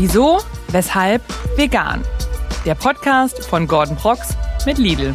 Wieso, weshalb, vegan. Der Podcast von Gordon Prox mit Lidl.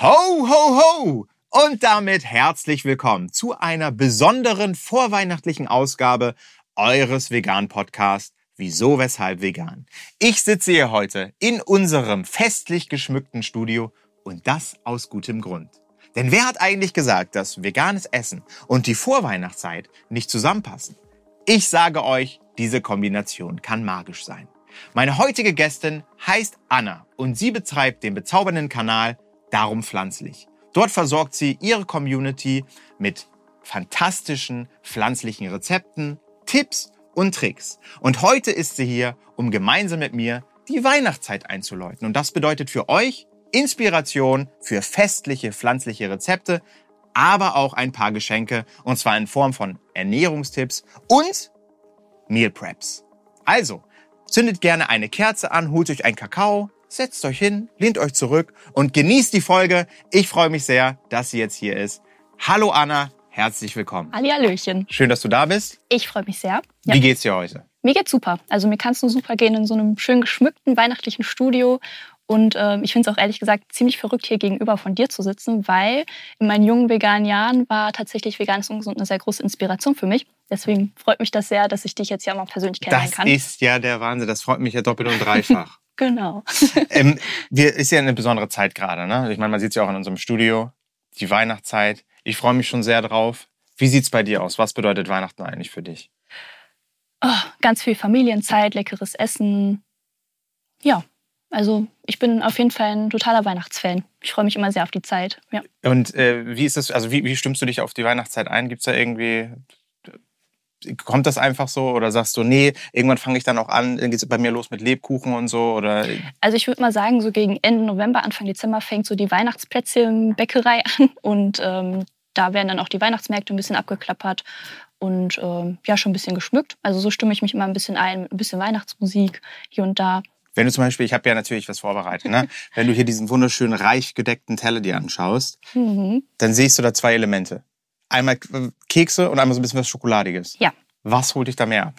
Ho, ho, ho! Und damit herzlich willkommen zu einer besonderen vorweihnachtlichen Ausgabe eures Vegan-Podcasts Wieso, weshalb vegan. Ich sitze hier heute in unserem festlich geschmückten Studio und das aus gutem Grund. Denn wer hat eigentlich gesagt, dass veganes Essen und die Vorweihnachtszeit nicht zusammenpassen? Ich sage euch, diese Kombination kann magisch sein. Meine heutige Gästin heißt Anna und sie betreibt den bezaubernden Kanal Darum Pflanzlich. Dort versorgt sie ihre Community mit fantastischen pflanzlichen Rezepten, Tipps und Tricks. Und heute ist sie hier, um gemeinsam mit mir die Weihnachtszeit einzuläuten. Und das bedeutet für euch Inspiration für festliche pflanzliche Rezepte, aber auch ein paar Geschenke. Und zwar in Form von Ernährungstipps und Meal Preps. Also, zündet gerne eine Kerze an, holt euch einen Kakao, setzt euch hin, lehnt euch zurück und genießt die Folge. Ich freue mich sehr, dass sie jetzt hier ist. Hallo Anna, herzlich willkommen. Hallihallöchen. Schön, dass du da bist. Ich freue mich sehr. Ja. Wie geht's dir heute? Mir geht's super. Also mir kann es nur super gehen in so einem schön geschmückten weihnachtlichen Studio. Und äh, ich finde es auch ehrlich gesagt ziemlich verrückt, hier gegenüber von dir zu sitzen, weil in meinen jungen veganen Jahren war tatsächlich veganes Ungesund eine sehr große Inspiration für mich. Deswegen freut mich das sehr, dass ich dich jetzt ja mal persönlich kennenlernen Das kann. ist ja der Wahnsinn. Das freut mich ja doppelt und dreifach. genau. ähm, wir ist ja eine besondere Zeit gerade. Ne? Ich meine, man sieht es ja auch in unserem Studio. Die Weihnachtszeit. Ich freue mich schon sehr drauf. Wie sieht's bei dir aus? Was bedeutet Weihnachten eigentlich für dich? Oh, ganz viel Familienzeit, leckeres Essen. Ja, also ich bin auf jeden Fall ein totaler Weihnachtsfan. Ich freue mich immer sehr auf die Zeit. Ja. Und äh, wie ist das, also wie, wie stimmst du dich auf die Weihnachtszeit ein? Gibt es da irgendwie, kommt das einfach so oder sagst du, nee, irgendwann fange ich dann auch an, dann geht es bei mir los mit Lebkuchen und so? Oder? Also ich würde mal sagen, so gegen Ende November, Anfang Dezember fängt so die Weihnachtsplätzchenbäckerei an und ähm, da werden dann auch die Weihnachtsmärkte ein bisschen abgeklappert und ähm, ja, schon ein bisschen geschmückt. Also so stimme ich mich immer ein bisschen ein mit ein bisschen Weihnachtsmusik hier und da. Wenn du zum Beispiel, ich habe ja natürlich was vorbereitet, ne? wenn du hier diesen wunderschönen reich gedeckten Teller dir anschaust, Mhm. dann siehst du da zwei Elemente. Einmal Kekse und einmal so ein bisschen was Schokoladiges. Ja. Was holt dich da mehr ab?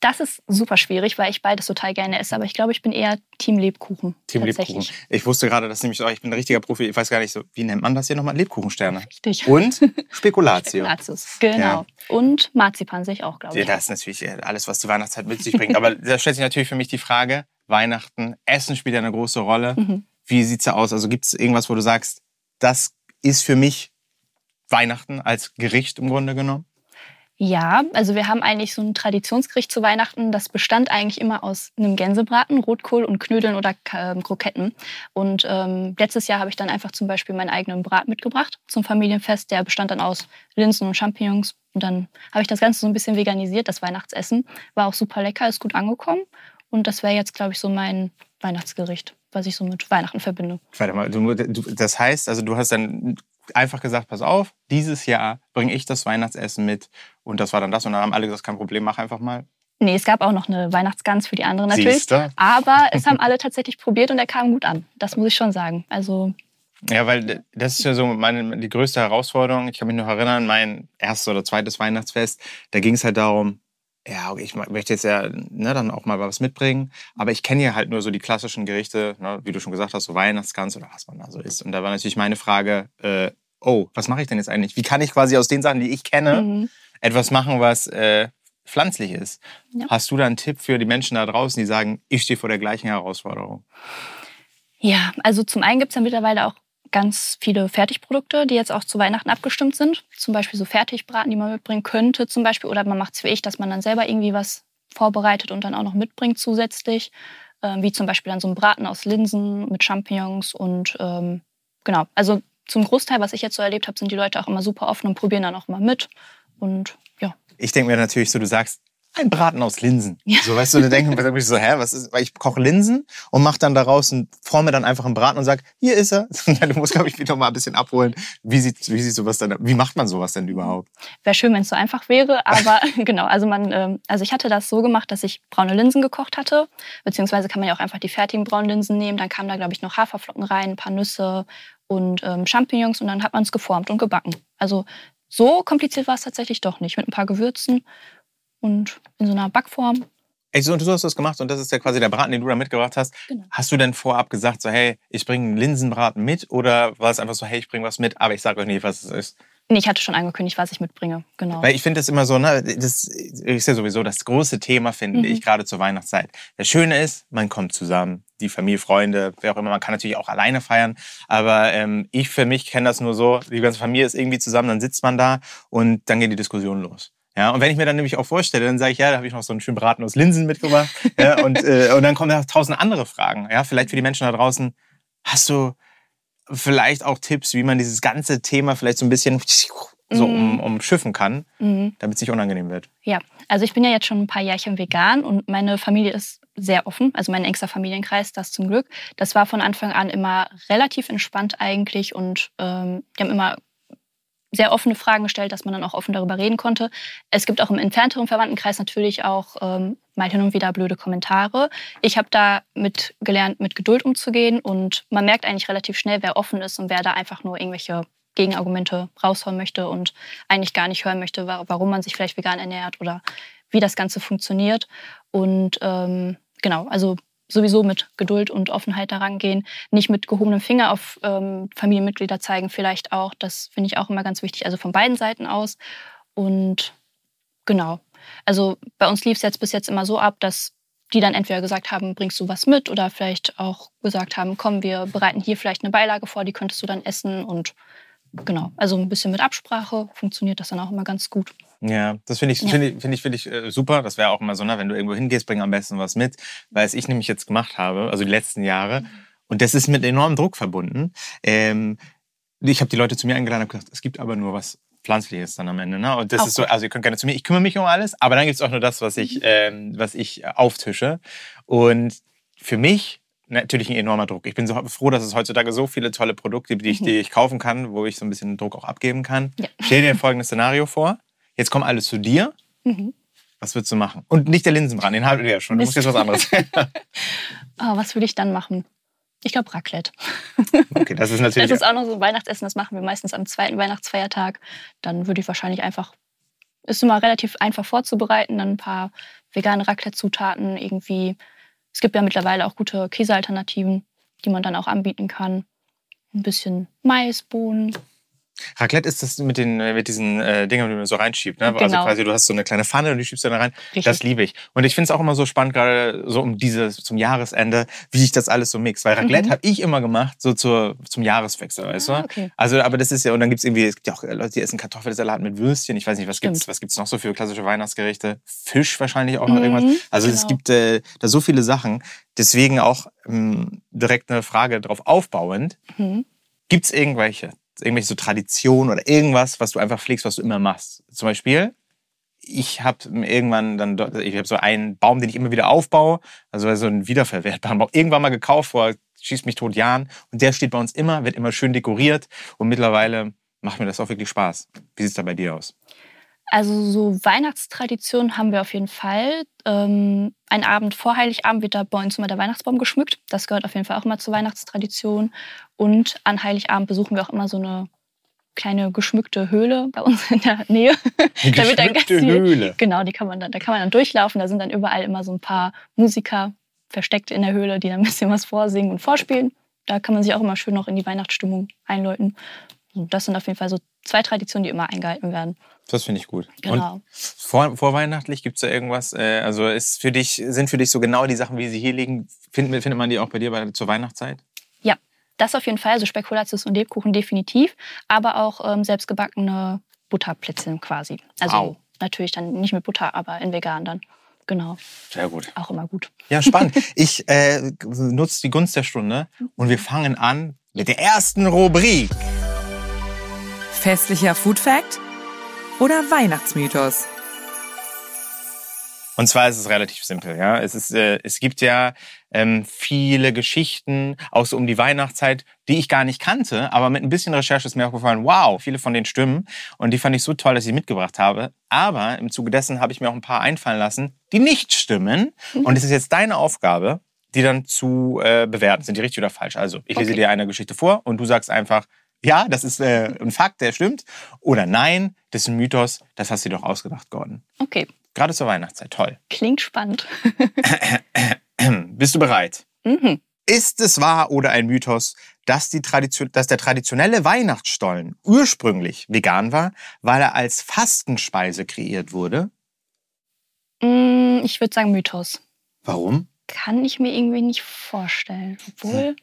Das ist super schwierig, weil ich beides total gerne esse. Aber ich glaube, ich bin eher Team Lebkuchen. Team Lebkuchen. Ich wusste gerade, dass nämlich, oh, ich bin ein richtiger Profi, ich weiß gar nicht so, wie nennt man das hier nochmal? Lebkuchensterne. Richtig. Und Spekulatio. Spekulatius, genau. Ja. Und Marzipan sehe ich auch, glaube Ja, ich. das ist natürlich äh, alles, was die Weihnachtszeit mit sich bringt. Aber da stellt sich natürlich für mich die Frage, Weihnachten, Essen spielt ja eine große Rolle. Mhm. Wie sieht's da aus? Also gibt es irgendwas, wo du sagst, das ist für mich Weihnachten als Gericht im Grunde genommen? Ja, also wir haben eigentlich so ein Traditionsgericht zu Weihnachten. Das bestand eigentlich immer aus einem Gänsebraten, Rotkohl und Knödeln oder ähm, Kroketten. Und ähm, letztes Jahr habe ich dann einfach zum Beispiel meinen eigenen Brat mitgebracht zum Familienfest. Der bestand dann aus Linsen und Champignons. Und dann habe ich das Ganze so ein bisschen veganisiert, das Weihnachtsessen. War auch super lecker, ist gut angekommen. Und das wäre jetzt, glaube ich, so mein Weihnachtsgericht, was ich so mit Weihnachten verbinde. Warte mal, du, du, das heißt, also du hast dann einfach gesagt, pass auf, dieses Jahr bringe ich das Weihnachtsessen mit und das war dann das und dann haben alle gesagt, kein Problem, mach einfach mal. Nee, es gab auch noch eine Weihnachtsgans für die anderen natürlich. Siehste? Aber es haben alle tatsächlich probiert und er kam gut an. Das muss ich schon sagen. Also Ja, weil das ist ja so meine, die größte Herausforderung. Ich kann mich noch erinnern, mein erstes oder zweites Weihnachtsfest, da ging es halt darum, ja, ich möchte jetzt ja ne, dann auch mal was mitbringen, aber ich kenne ja halt nur so die klassischen Gerichte, ne, wie du schon gesagt hast, so Weihnachtsgans oder was man da so isst. Und da war natürlich meine Frage, äh, oh, was mache ich denn jetzt eigentlich? Wie kann ich quasi aus den Sachen, die ich kenne, mhm. etwas machen, was äh, pflanzlich ist? Ja. Hast du da einen Tipp für die Menschen da draußen, die sagen, ich stehe vor der gleichen Herausforderung? ja, also zum einen gibt es ja mittlerweile auch ganz viele Fertigprodukte, die jetzt auch zu Weihnachten abgestimmt sind. Zum Beispiel so Fertigbraten, die man mitbringen könnte zum Beispiel. Oder man macht es wie ich, dass man dann selber irgendwie was vorbereitet und dann auch noch mitbringt zusätzlich. Ähm, wie zum Beispiel dann so ein Braten aus Linsen mit Champignons und ähm, genau. Also zum Großteil, was ich jetzt so erlebt habe, sind die Leute auch immer super offen und probieren dann auch mal mit. Und ja, Ich denke mir natürlich so, du sagst, ein Braten aus Linsen. Ja. So, weißt du, da denken wir so, hä, was ist, weil ich koche Linsen und mache dann daraus und forme dann einfach einen Braten und sag, hier ist er. Du musst, glaube ich, wieder mal ein bisschen abholen. Wie sieht, wie sieht sowas denn, wie macht man sowas denn überhaupt? wäre schön, wenn es so einfach wäre, aber genau, also man, ähm, also ich hatte das so gemacht, dass ich braune Linsen gekocht hatte, beziehungsweise kann man ja auch einfach die fertigen braunen Linsen nehmen, dann kamen da, glaube ich, noch Haferflocken rein, ein paar Nüsse und ähm, Champignons und dann hat man es geformt und gebacken. Also so kompliziert war es tatsächlich doch nicht. Mit ein paar Gewürzen und in so einer Backform. So, und du hast das gemacht und das ist ja quasi der Braten, den du da mitgebracht hast. Genau. Hast du denn vorab gesagt, so hey, ich bringe einen Linsenbraten mit oder war es einfach so, hey, ich bringe was mit, aber ich sage euch nicht, was es ist? Nee, ich hatte schon angekündigt, was ich mitbringe. Genau. Weil ich finde das immer so, ne, das ist ja sowieso das große Thema, finde Mhm. ich, gerade zur Weihnachtszeit. Das Schöne ist, man kommt zusammen, die Familie, Freunde, wer auch immer. Man kann natürlich auch alleine feiern, aber ähm, ich für mich kenne das nur so, die ganze Familie ist irgendwie zusammen, dann sitzt man da und dann geht die Diskussion los. Ja, und wenn ich mir dann nämlich auch vorstelle, dann sage ich, ja, da habe ich noch so einen schönen Braten aus Linsen mitgebracht. ja, und, äh, und dann kommen da tausend andere Fragen. Ja, vielleicht für die Menschen da draußen, hast du vielleicht auch Tipps, wie man dieses ganze Thema vielleicht so ein bisschen so um, umschiffen kann, Mhm. damit es nicht unangenehm wird? Ja, also ich bin ja jetzt schon ein paar Jährchen vegan und meine Familie ist sehr offen, also mein engster Familienkreis, das zum Glück. Das war von Anfang an immer relativ entspannt eigentlich und ähm, die haben immer sehr offene Fragen gestellt, dass man dann auch offen darüber reden konnte. Es gibt auch im entfernteren Verwandtenkreis natürlich auch ähm, mal hin und wieder blöde Kommentare. Ich habe da mit gelernt, mit Geduld umzugehen und man merkt eigentlich relativ schnell, wer offen ist und wer da einfach nur irgendwelche Gegenargumente raushauen möchte und eigentlich gar nicht hören möchte, wa- warum man sich vielleicht vegan ernährt oder wie das Ganze funktioniert. Und ähm, genau, also sowieso mit Geduld und Offenheit daran gehen, nicht mit gehobenem Finger auf ähm, Familienmitglieder zeigen, vielleicht auch. Das finde ich auch immer ganz wichtig, also von beiden Seiten aus. Und genau, also bei uns lief es jetzt bis jetzt immer so ab, dass die dann entweder gesagt haben, bringst du was mit oder vielleicht auch gesagt haben, komm, wir bereiten hier vielleicht eine Beilage vor, die könntest du dann essen und genau, also ein bisschen mit Absprache funktioniert das dann auch immer ganz gut. Ja, das finde ich, Ja. finde ich, finde ich, finde ich äh, super. Das wäre auch immer so, ne, wenn du irgendwo hingehst, bring am besten was mit, weil es ich nämlich jetzt gemacht habe, also die letzten Jahre. Und das ist mit enormem Druck verbunden. Ähm, ich habe die Leute zu mir eingeladen und gesagt, es gibt aber nur was Pflanzliches dann am Ende. Ne? Und das Auch ist so, also ihr könnt gerne zu mir, ich kümmere mich um alles, aber dann gibt es auch nur das, was ich, ähm, was ich auftische. Und für mich natürlich ein enormer Druck. Ich bin so froh, dass es heutzutage so viele tolle Produkte gibt, die ich, die ich kaufen kann, wo ich so ein bisschen Druck auch abgeben kann. Ja. Stell dir folgendes Szenario vor. Jetzt kommen alle zu dir. Mhm. Was würdest du machen? Und nicht der Linsenbrand, den hatten wir ja schon. Du musst jetzt was anderes. Ah, was würde ich dann machen? Ich glaube Raclette. okay, das ist natürlich. Das ist auch noch so ein Weihnachtsessen, das machen wir meistens am zweiten Weihnachtsfeiertag. Dann würde ich wahrscheinlich einfach, ist immer relativ einfach vorzubereiten, dann ein paar vegane Raclette-Zutaten irgendwie. Es gibt ja mittlerweile auch gute Käsealternativen, die man dann auch anbieten kann. Ein bisschen Mais, Bohnen. Raclette ist das mit, den, äh, mit diesen äh, Dingern, die man so reinschiebt. Ne? Also Genau. quasi, du hast so eine kleine Pfanne und die schiebst du da rein. Richtig. Das liebe ich. Und ich finde es auch immer so spannend, gerade so um dieses, zum Jahresende, wie ich das alles so mix. Weil Raclette Mhm. habe ich immer gemacht, so zur, zum Jahreswechsel, weißt Ah, du? okay. Also, aber das ist ja, und dann gibt's irgendwie, es gibt ja auch Leute, die essen Kartoffelsalat mit Würstchen. Ich weiß nicht, was Stimmt. gibt's, was gibt's noch so für klassische Weihnachtsgerichte? Fisch wahrscheinlich auch noch Mhm, irgendwas. Also es genau. gibt äh, da so viele Sachen. Deswegen auch ähm, direkt eine Frage drauf aufbauend. Mhm. Gibt's irgendwelche, irgendwelche so Traditionen oder irgendwas, was du einfach pflegst, was du immer machst? Zum Beispiel, ich habe irgendwann dann, ich habe so einen Baum, den ich immer wieder aufbaue, also so einen wiederverwertbaren Baum, irgendwann mal gekauft vor schießt mich tot Jahren und der steht bei uns immer, wird immer schön dekoriert und mittlerweile macht mir das auch wirklich Spaß. Wie sieht's da bei dir aus? Also so Weihnachtstraditionen haben wir auf jeden Fall. Ähm, ein Abend vor Heiligabend wird da bei uns immer der Weihnachtsbaum geschmückt. Das gehört auf jeden Fall auch immer zur Weihnachtstradition. Und an Heiligabend besuchen wir auch immer so eine kleine geschmückte Höhle bei uns in der Nähe. Da wird dann ganz Geschmückte viel- Höhle. Genau, die kann man dann, da kann man dann durchlaufen. Da sind dann überall immer so ein paar Musiker versteckt in der Höhle, die dann ein bisschen was vorsingen und vorspielen. Da kann man sich auch immer schön noch in die Weihnachtsstimmung einläuten. Das sind auf jeden Fall so zwei Traditionen, die immer eingehalten werden. Das finde ich gut. Genau. Und vor, vorweihnachtlich gibt's da irgendwas? Äh, also ist für dich, sind für dich so genau die Sachen, wie sie hier liegen, findet, findet man die auch bei dir bei, zur Weihnachtszeit? Ja, das auf jeden Fall. Also Spekulatius und Lebkuchen definitiv. Aber auch ähm, selbstgebackene Butterplätzchen quasi. Also Wow. natürlich dann nicht mit Butter, aber in vegan dann. Genau, Sehr gut. auch immer gut. Ja, spannend. Ich äh, nutze die Gunst der Stunde und wir fangen an mit der ersten Rubrik. Festlicher Food Fact oder Weihnachtsmythos? Und zwar ist es relativ simpel. Ja, es ist, äh, es gibt ja ähm, viele Geschichten auch so um die Weihnachtszeit, die ich gar nicht kannte, aber mit ein bisschen Recherche ist mir aufgefallen, wow, viele von denen stimmen und die fand ich so toll, dass ich sie mitgebracht habe. Aber im Zuge dessen habe ich mir auch ein paar einfallen lassen, die nicht stimmen. Und es ist jetzt deine Aufgabe, die dann zu äh, bewerten, sind die richtig oder falsch. Also ich lese Okay. dir eine Geschichte vor und du sagst einfach, Ja, das ist äh, ein Fakt, der stimmt. Oder nein, das ist ein Mythos, das hast du dir doch ausgedacht, Gordon. Okay, Gerade zur Weihnachtszeit, toll. klingt spannend. Bist du bereit? Mhm. Ist es wahr oder ein Mythos, dass, die Tradition, dass der traditionelle Weihnachtsstollen ursprünglich vegan war, weil er als Fastenspeise kreiert wurde? Mm, Ich würde sagen Mythos. Warum? Kann ich mir irgendwie nicht vorstellen. Obwohl,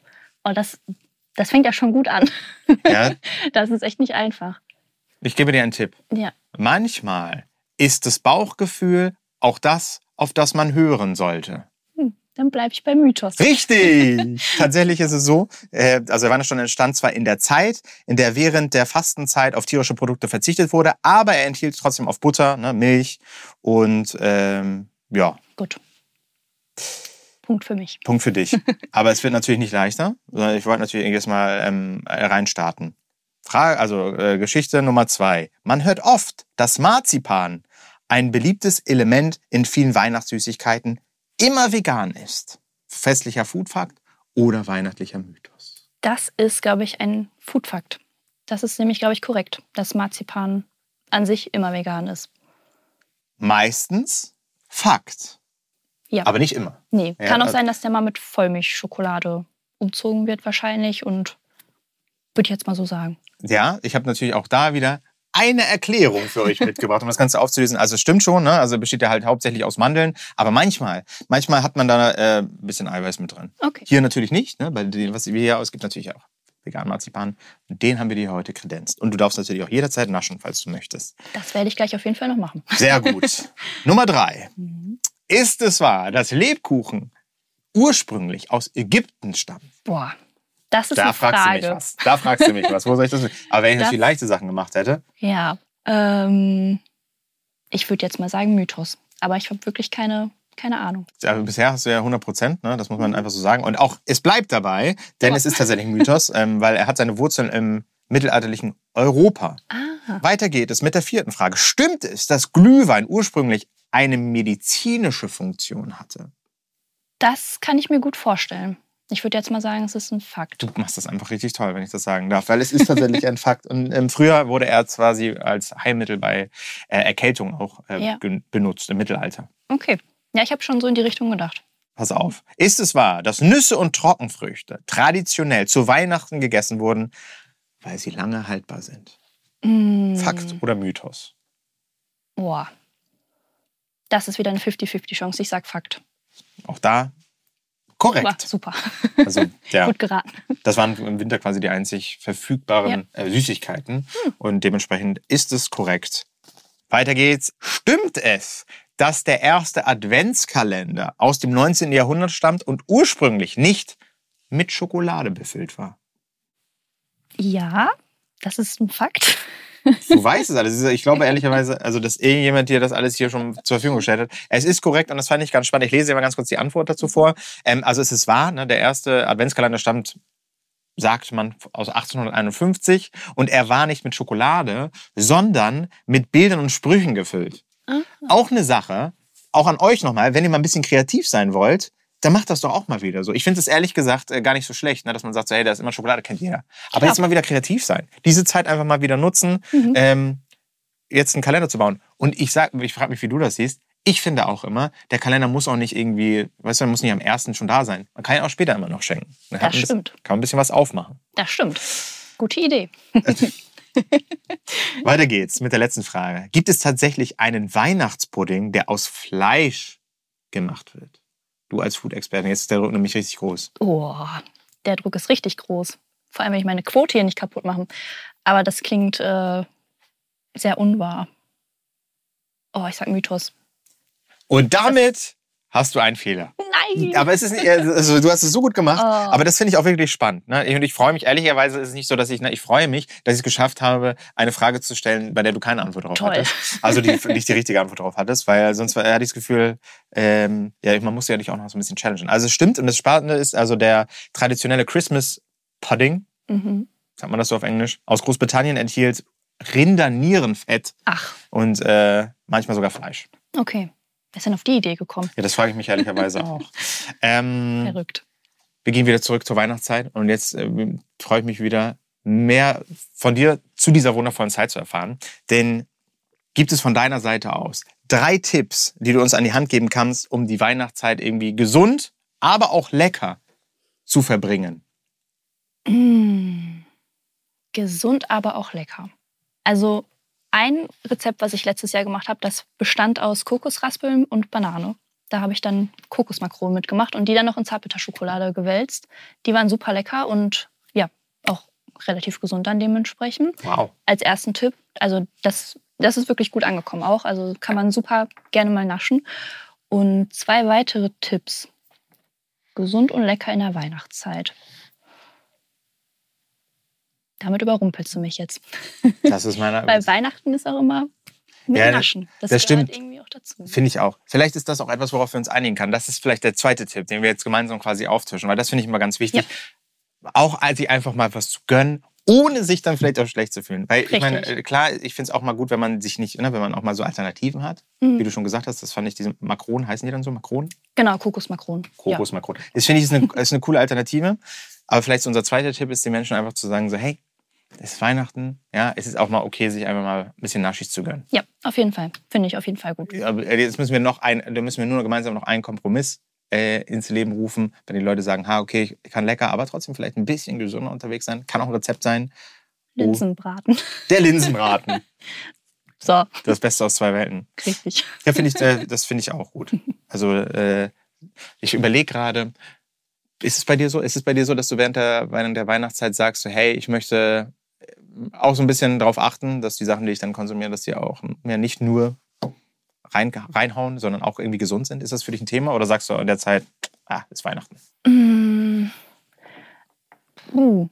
oh, das, das fängt ja schon gut an. Ja, Das ist echt nicht einfach. ich gebe dir einen Tipp. Ja. Manchmal ist das Bauchgefühl auch das, auf das man hören sollte. Hm, dann bleibe ich bei Mythos. Richtig! Tatsächlich ist es so, äh, also Weihnachtsstollen entstand zwar in der Zeit, in der während der Fastenzeit auf tierische Produkte verzichtet wurde, aber er enthielt trotzdem auf Butter, ne, Milch und ähm, ja, Gut. Punkt für mich. Punkt für dich. Aber es wird natürlich nicht leichter, sondern ich wollte natürlich jetzt mal ähm, reinstarten. Frage, also äh, Geschichte Nummer zwei. Man hört oft, dass Marzipan, ein beliebtes Element in vielen Weihnachtssüßigkeiten, immer vegan ist. Festlicher Foodfakt oder weihnachtlicher Mythos? Das ist, glaube ich, ein Foodfakt. Das ist nämlich, glaube ich, korrekt, dass Marzipan an sich immer vegan ist. Meistens Fakt, Ja. aber nicht immer. nee, Ja, kann auch also- sein, dass der mal mit Vollmilchschokolade umzogen wird wahrscheinlich und würde ich jetzt mal so sagen. Ja, ich habe natürlich auch da wieder eine Erklärung für euch mitgebracht, um das Ganze aufzulösen. Also es stimmt schon, ne? also besteht ja halt hauptsächlich aus Mandeln, aber manchmal, manchmal hat man da äh, ein bisschen Eiweiß mit drin. Okay. Hier natürlich nicht, ne? bei dem, was wir hier aus, gibt natürlich auch veganen Marzipan. Den haben wir dir heute kredenzt. Und du darfst natürlich auch jederzeit naschen, falls du möchtest. Das werde ich gleich auf jeden Fall noch machen. Sehr gut. Nummer drei. Mhm. Ist es wahr, dass Lebkuchen ursprünglich aus Ägypten stammen? Boah, das ist Da eine fragst du mich Frage. was. Da fragst du mich was. Wo soll ich das wissen? Aber wenn ich Das- natürlich leichte Sachen gemacht hätte, Ja, ähm, ich würde jetzt mal sagen Mythos. Aber ich habe wirklich keine, keine Ahnung. Ja, bisher hast du ja 100 Prozent, ne? das muss man einfach so sagen. Und auch, es bleibt dabei, denn Ja. es ist tatsächlich Mythos, ähm, weil er hat seine Wurzeln im mittelalterlichen Europa. Ah, Weiter geht es mit der vierten Frage. Stimmt es, dass Glühwein ursprünglich eine medizinische Funktion hatte? das kann ich mir gut vorstellen. Ich würde jetzt mal sagen, es ist ein Fakt. Du machst das einfach richtig toll, wenn ich das sagen darf, weil es ist tatsächlich ein Fakt. Und ähm, früher wurde er quasi als Heilmittel bei äh, Erkältung auch äh, Ja. benutzt im Mittelalter. Okay. Ja, ich habe schon so in die Richtung gedacht. Pass auf. Ist es wahr, dass Nüsse und Trockenfrüchte traditionell zu Weihnachten gegessen wurden, weil sie lange haltbar sind? Mm, Fakt oder Mythos? Boah. Das ist wieder eine 50-50-Chance. Ich sag Fakt. Auch da korrekt. super. Also, ja, Gut geraten. das waren im Winter quasi die einzig verfügbaren äh, Süßigkeiten. Und dementsprechend ist es korrekt. Weiter geht's. Stimmt es, dass der erste Adventskalender aus dem 19. Jahrhundert stammt und ursprünglich nicht mit Schokolade befüllt war? Ja, das ist ein Fakt. Du weißt es alles. Ich glaube ehrlicherweise, also dass irgendjemand dir das alles hier schon zur Verfügung gestellt hat. Es ist korrekt und das fand ich ganz spannend. Ich lese dir mal ganz kurz die Antwort dazu vor. Ähm, also es ist wahr, ne, der erste Adventskalender stammt, sagt man, aus 1851 und er war nicht mit Schokolade, sondern mit Bildern und Sprüchen gefüllt. Ah. Auch eine Sache, auch an euch nochmal, wenn ihr mal ein bisschen kreativ sein wollt, dann macht das doch auch mal wieder so. Ich finde es ehrlich gesagt äh, gar nicht so schlecht, ne, dass man sagt, so, hey, da ist immer Schokolade, kennt jeder. Aber Klar. jetzt mal wieder kreativ sein. Diese Zeit einfach mal wieder nutzen, Mhm. ähm, jetzt einen Kalender zu bauen. Und ich sag, ich frage mich, wie du das siehst. Ich finde auch immer, der Kalender muss auch nicht irgendwie, weißt du, der muss nicht am ersten schon da sein. Man kann ihn auch später immer noch schenken. Dann Das man ein bisschen- stimmt. Kann man ein bisschen was aufmachen. Das stimmt. Gute Idee. Weiter geht's mit der letzten Frage. Gibt es tatsächlich einen Weihnachtspudding, der aus Fleisch gemacht wird? Du als Food-Expertin, jetzt ist der Druck nämlich richtig groß. Oh, der Druck ist richtig groß. Vor allem, wenn ich meine Quote hier nicht kaputt machen. Aber das klingt äh, sehr unwahr. Oh, ich sag Mythos. Und damit hast du einen Fehler. Nein! Aber es ist nicht, also du hast es so gut gemacht, Oh. aber das finde ich auch wirklich spannend. Ne? Und ich freue mich, ehrlicherweise ist es nicht so, dass ich, ne, ich freue mich, dass ich es geschafft habe, eine Frage zu stellen, bei der du keine Antwort drauf Toll. hattest. Also die nicht die richtige Antwort drauf hattest, weil sonst war- hatte ich das Gefühl, ähm, ja, man muss ja dich auch noch so ein bisschen challengen. Also es stimmt und das Spannende ist, also der traditionelle Christmas Pudding, Mhm. sagt man das so auf Englisch, aus Großbritannien enthielt Rindernierenfett Ach, und äh, manchmal sogar Fleisch. okay. Wer ist denn auf die Idee gekommen? Ja, das frage ich mich ehrlicherweise auch. Ähm, Verrückt. wir gehen wieder zurück zur Weihnachtszeit und jetzt äh, freue ich mich wieder, mehr von dir zu dieser wundervollen Zeit zu erfahren. Denn gibt es von deiner Seite aus drei Tipps, die du uns an die Hand geben kannst, um die Weihnachtszeit irgendwie gesund, aber auch lecker zu verbringen? Mmh. Gesund, aber auch lecker. Also ein Rezept, was ich letztes Jahr gemacht habe, das bestand aus Kokosraspeln und Banane. Da habe ich dann Kokosmakronen mitgemacht und die dann noch in Zartbitterschokolade gewälzt. Die waren super lecker und ja, auch relativ gesund dann dementsprechend. Wow. Als ersten Tipp, also das, das ist wirklich gut angekommen auch. Also kann man super gerne mal naschen. Und zwei weitere Tipps. Gesund und lecker in der Weihnachtszeit. Damit überrumpelst du mich jetzt. Das ist meine. Weil Weihnachten ist auch immer mit Ja, Naschen. Das, das stimmt. irgendwie auch dazu. Finde ich auch. Vielleicht ist das auch etwas, worauf wir uns einigen können. Das ist vielleicht der zweite Tipp, den wir jetzt gemeinsam quasi auftischen, weil das finde ich immer ganz wichtig. Auch sich einfach mal was zu gönnen, ohne sich dann vielleicht auch schlecht zu fühlen. Weil ich meine, Richtig. äh, klar, ich finde es auch mal gut, wenn man sich nicht, ne, wenn man auch mal so Alternativen hat. Mhm. Wie du schon gesagt hast, das fand ich, diese Makronen, heißen die dann so Makronen? Genau, Kokosmakronen. Ja. Kokosmakronen. Das finde ich ist eine, ist eine coole Alternative. Aber vielleicht unser zweiter Tipp ist, den Menschen einfach zu sagen, so, hey, es ist Weihnachten, ja, es ist auch mal okay, sich einfach mal ein bisschen Naschis zu gönnen. ja, auf jeden Fall. Finde ich auf jeden Fall gut. Äh, jetzt müssen wir noch ein, da müssen wir nur gemeinsam noch einen Kompromiss äh, ins Leben rufen, wenn die Leute sagen, ha, okay, ich kann lecker, aber trotzdem vielleicht ein bisschen gesünder unterwegs sein. Kann auch ein Rezept sein. Oh. Linsenbraten. Der Linsenbraten. So, Das Beste aus zwei Welten. richtig. Ja, finde ich, äh, das finde ich auch gut. Also äh, ich überlege gerade, ist es bei dir so? Ist es bei dir so, dass du während der, während der Weihnachtszeit sagst, so, hey, ich möchte auch so ein bisschen darauf achten, dass die Sachen, die ich dann konsumiere, dass die auch mir nicht nur rein, reinhauen, sondern auch irgendwie gesund sind? Ist das für dich ein Thema? Oder sagst du in der Zeit, ah, ist Weihnachten? Mm. Uh.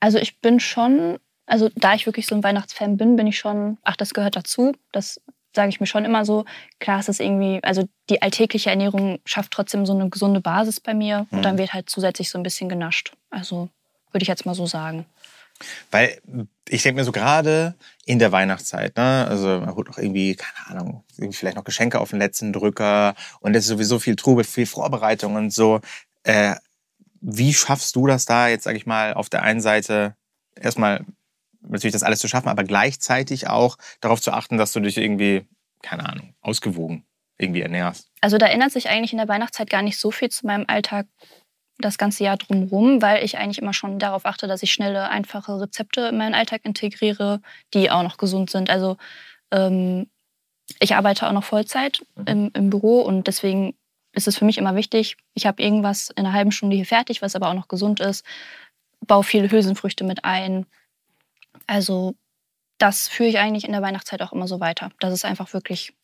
Also ich bin schon, also da ich wirklich so ein Weihnachtsfan bin, bin ich schon, ach, das gehört dazu. Das sage ich mir schon immer so. Klar, es ist irgendwie, also die alltägliche Ernährung schafft trotzdem so eine gesunde Basis bei mir Mhm. und dann wird halt zusätzlich so ein bisschen genascht. Also würde ich jetzt mal so sagen. Weil ich denke mir so gerade in der Weihnachtszeit, ne, also man holt noch irgendwie, keine Ahnung, vielleicht noch Geschenke auf den letzten Drücker und es ist sowieso viel Trubel, viel Vorbereitung und so. Äh, wie schaffst du das da jetzt, sag ich mal, auf der einen Seite erstmal natürlich das alles zu schaffen, aber gleichzeitig auch darauf zu achten, dass du dich irgendwie, keine Ahnung, ausgewogen irgendwie ernährst? Also da ändert sich eigentlich in der Weihnachtszeit gar nicht so viel zu meinem Alltag das ganze Jahr drumherum, weil ich eigentlich immer schon darauf achte, dass ich schnelle, einfache Rezepte in meinen Alltag integriere, die auch noch gesund sind. Also ähm, ich arbeite auch noch Vollzeit im, im Büro und deswegen ist es für mich immer wichtig, ich habe irgendwas in einer halben Stunde hier fertig, was aber auch noch gesund ist, baue viele Hülsenfrüchte mit ein. Also das führe ich eigentlich in der Weihnachtszeit auch immer so weiter, dass es einfach wirklich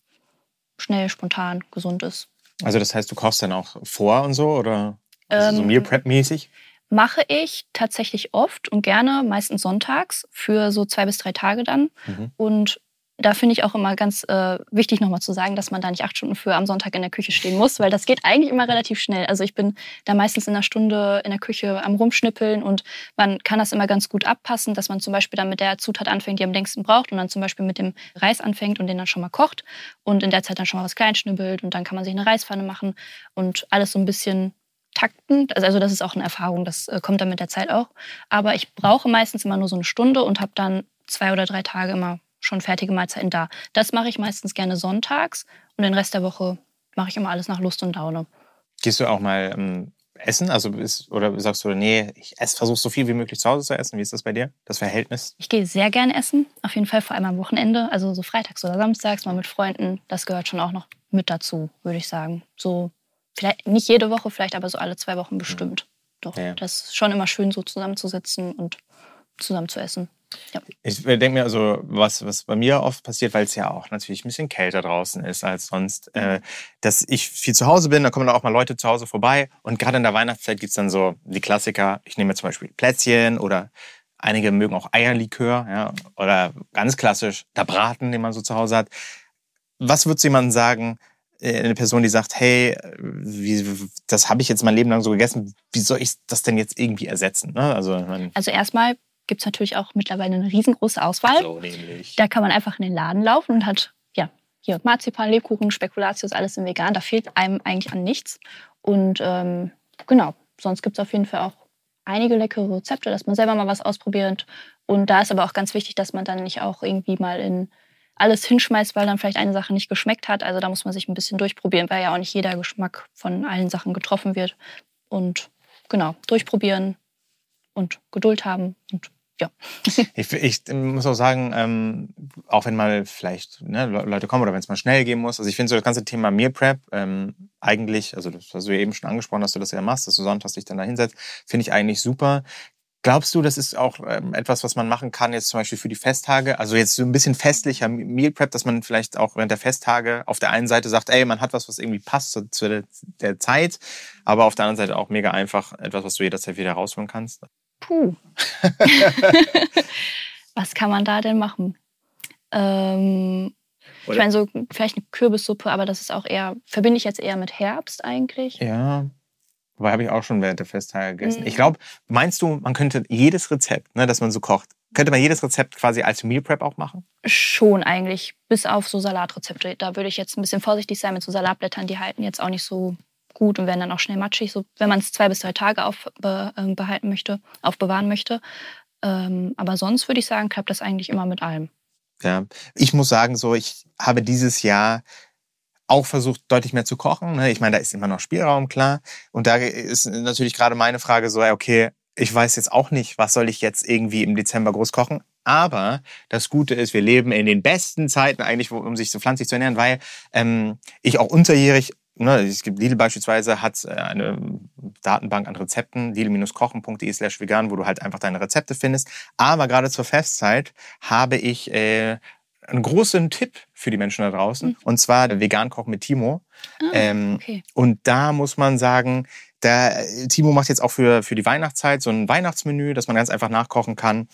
schnell, spontan, gesund ist. Also das heißt, du kochst dann auch vor und so oder so Ähm, Meal Prep mäßig? Mache ich tatsächlich oft und gerne, meistens sonntags, für so zwei bis drei Tage dann. Mhm. Und da finde ich auch immer ganz äh, wichtig nochmal zu sagen, dass man da nicht acht Stunden für am Sonntag in der Küche stehen muss, weil das geht eigentlich immer relativ schnell. Also ich bin da meistens in einer Stunde in der Küche am Rumschnippeln und man kann das immer ganz gut abpassen, dass man zum Beispiel dann mit der Zutat anfängt, die am längsten braucht und dann zum Beispiel mit dem Reis anfängt und den dann schon mal kocht und in der Zeit dann schon mal was kleinschnibbelt und dann kann man sich eine Reispfanne machen und alles so ein bisschen takten. Also das ist auch eine Erfahrung, das äh, kommt dann mit der Zeit auch. Aber ich brauche meistens immer nur so eine Stunde und habe dann zwei oder drei Tage immer schon fertige Mahlzeiten da. Das mache ich meistens gerne sonntags und den Rest der Woche mache ich immer alles nach Lust und Laune. Gehst du auch mal ähm, essen? Also ist, oder sagst du, nee, ich versuche so viel wie möglich zu Hause zu essen. Wie ist das bei dir? Das Verhältnis? Ich gehe sehr gerne essen, auf jeden Fall vor allem am Wochenende, also so freitags oder samstags mal mit Freunden. Das gehört schon auch noch mit dazu, würde ich sagen. So vielleicht nicht jede Woche, vielleicht aber so alle zwei Wochen bestimmt. Doch, Ja. das ist schon immer schön, so zusammenzusitzen und zusammen zu essen. Ich denke mir also, was, was bei mir oft passiert, weil es ja auch natürlich ein bisschen kälter draußen ist als sonst, äh, dass ich viel zu Hause bin, da kommen dann auch mal Leute zu Hause vorbei und gerade in der Weihnachtszeit gibt's dann so die Klassiker, ich nehme zum Beispiel Plätzchen oder einige mögen auch Eierlikör ja, oder ganz klassisch der Braten, den man so zu Hause hat. Was würdest du jemandem sagen, eine Person, die sagt, hey, wie, das habe ich jetzt mein Leben lang so gegessen, wie soll ich das denn jetzt irgendwie ersetzen? Ne? Also, Also erstmal gibt es natürlich auch mittlerweile eine riesengroße Auswahl. so nämlich. Da kann man einfach in den Laden laufen und hat, ja, hier Marzipan, Lebkuchen, Spekulatius, alles in vegan. Da fehlt einem eigentlich an nichts. Und ähm, genau, sonst gibt es auf jeden Fall auch einige leckere Rezepte, dass man selber mal was ausprobiert. Und da ist aber auch ganz wichtig, dass man dann nicht auch irgendwie mal in alles hinschmeißt, weil dann vielleicht eine Sache nicht geschmeckt hat. Also da muss man sich ein bisschen durchprobieren, weil ja auch nicht jeder Geschmack von allen Sachen getroffen wird. Und genau, durchprobieren und Geduld haben und ja. ich, ich, muss auch sagen, ähm, auch wenn mal vielleicht ne, Leute kommen oder wenn es mal schnell gehen muss. Also ich finde so das ganze Thema Meal Prep ähm, eigentlich, also das hast du ja eben schon angesprochen, dass du das ja machst, dass du sonntags dich dann da hinsetzt, finde ich eigentlich super. Glaubst du, das ist auch ähm, etwas, was man machen kann jetzt zum Beispiel für die Festtage? Also jetzt so ein bisschen festlicher Meal Prep, dass man vielleicht auch während der Festtage auf der einen Seite sagt, ey, man hat was, was irgendwie passt zu, zu der, der, Zeit, aber auf der anderen Seite auch mega einfach etwas, was du jederzeit wieder rausholen kannst. Puh. was kann man da denn machen? Ähm, ich meine, so vielleicht eine Kürbissuppe, aber das ist auch eher, verbinde ich jetzt eher mit Herbst eigentlich. Ja. Wobei habe ich auch schon während der Festtage gegessen. Mhm. Ich glaube, meinst du, man könnte jedes Rezept, ne, das man so kocht, könnte man jedes Rezept quasi als Meal Prep auch machen? Schon eigentlich, bis auf so Salatrezepte. Da würde ich jetzt ein bisschen vorsichtig sein mit so Salatblättern, die halten jetzt auch nicht so gut und werden dann auch schnell matschig, so, wenn man es zwei bis drei Tage aufbehalten äh, möchte, aufbewahren möchte. Ähm, aber sonst würde ich sagen, klappt das eigentlich immer mit allem. Ja, ich muss sagen, so ich habe dieses Jahr auch versucht, deutlich mehr zu kochen. Ne? Ich meine, da ist immer noch Spielraum, klar. Und da ist natürlich gerade meine Frage so, okay, ich weiß jetzt auch nicht, was soll ich jetzt irgendwie im Dezember groß kochen. Aber das Gute ist, wir leben in den besten Zeiten eigentlich, um sich so pflanzlich zu ernähren, weil ähm, ich auch unterjährig Ne, es gibt Lidl beispielsweise hat äh, eine Datenbank an Rezepten, lidl-kochen.de slash vegan, wo du halt einfach deine Rezepte findest. Aber gerade zur Festzeit habe ich äh, einen großen Tipp für die Menschen da draußen. Mhm. Und zwar der Vegan Koch mit Timo. Ah, ähm, okay. Und da muss man sagen, der, Timo macht jetzt auch für, für die Weihnachtszeit so ein Weihnachtsmenü, das man ganz einfach nachkochen kann.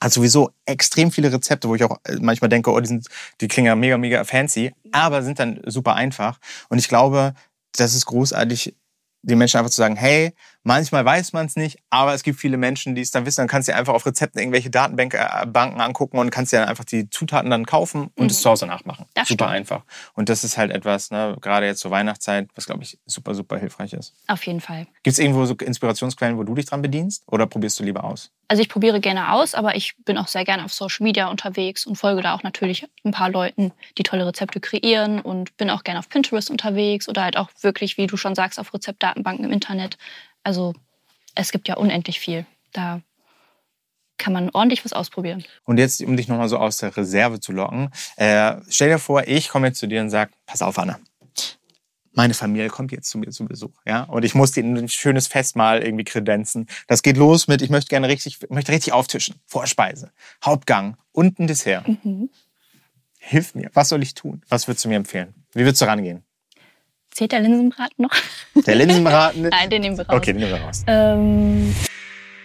Hat sowieso extrem viele Rezepte, wo ich auch äh, manchmal denke, oh, die, sind, die klingen ja mega, mega fancy, aber sind dann super einfach. Und ich glaube, das ist großartig, den Menschen einfach zu sagen, hey, manchmal weiß man es nicht, aber es gibt viele Menschen, die es dann wissen. Dann kannst du dir einfach auf Rezepten irgendwelche Datenbanken äh, angucken und kannst dir dann einfach die Zutaten dann kaufen und mhm. es zu Hause nachmachen. Das super stimmt. einfach. Und das ist halt etwas, ne, gerade jetzt zur Weihnachtszeit, was glaube ich super, super hilfreich ist. Auf jeden Fall. Gibt es irgendwo so Inspirationsquellen, wo du dich dran bedienst oder probierst du lieber aus? Also ich probiere gerne aus, aber ich bin auch sehr gerne auf Social Media unterwegs und folge da auch natürlich ein paar Leuten, die tolle Rezepte kreieren und bin auch gerne auf Pinterest unterwegs oder halt auch wirklich, wie du schon sagst, auf Rezeptdatenbanken im Internet. Also es gibt ja unendlich viel. Da kann man ordentlich was ausprobieren. Und jetzt, um dich nochmal so aus der Reserve zu locken, äh, stell dir vor, ich komme jetzt zu dir und sage, pass auf, Anna, meine Familie kommt jetzt zu mir zu Besuch, ja, und ich muss denen ein schönes Festmahl irgendwie kredenzen. Das geht los mit, ich möchte gerne richtig, möchte richtig auftischen, Vorspeise, Hauptgang und ein Dessert. Mhm. Hilf mir, was soll ich tun? Was würdest du mir empfehlen? Wie würdest du rangehen? Zählt der Linsenbraten noch? Der Linsenbraten? Nein, den nehmen wir raus. Okay, den nehmen wir raus. Ähm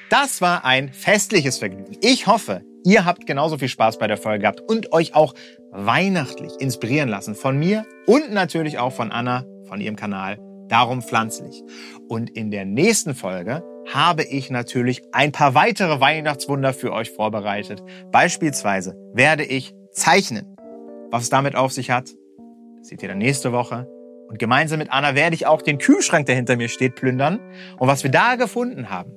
das war ein festliches Vergnügen. Ich hoffe, ihr habt genauso viel Spaß bei der Folge gehabt und euch auch weihnachtlich inspirieren lassen von mir und natürlich auch von Anna von ihrem Kanal Darum Pflanzlich. Und in der nächsten Folge habe ich natürlich ein paar weitere Weihnachtswunder für euch vorbereitet. Beispielsweise werde ich zeichnen. Was es damit auf sich hat, seht ihr dann nächste Woche. Und gemeinsam mit Anna werde ich auch den Kühlschrank, der hinter mir steht, plündern. Und was wir da gefunden haben,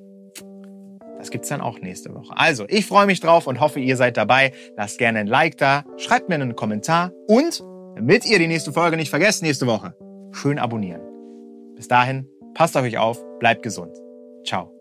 das gibt's dann auch nächste Woche. Also, ich freue mich drauf und hoffe, ihr seid dabei. Lasst gerne ein Like da, schreibt mir einen Kommentar und, damit ihr die nächste Folge nicht vergesst nächste Woche, schön abonnieren. Bis dahin, passt auf euch auf, bleibt gesund. Ciao.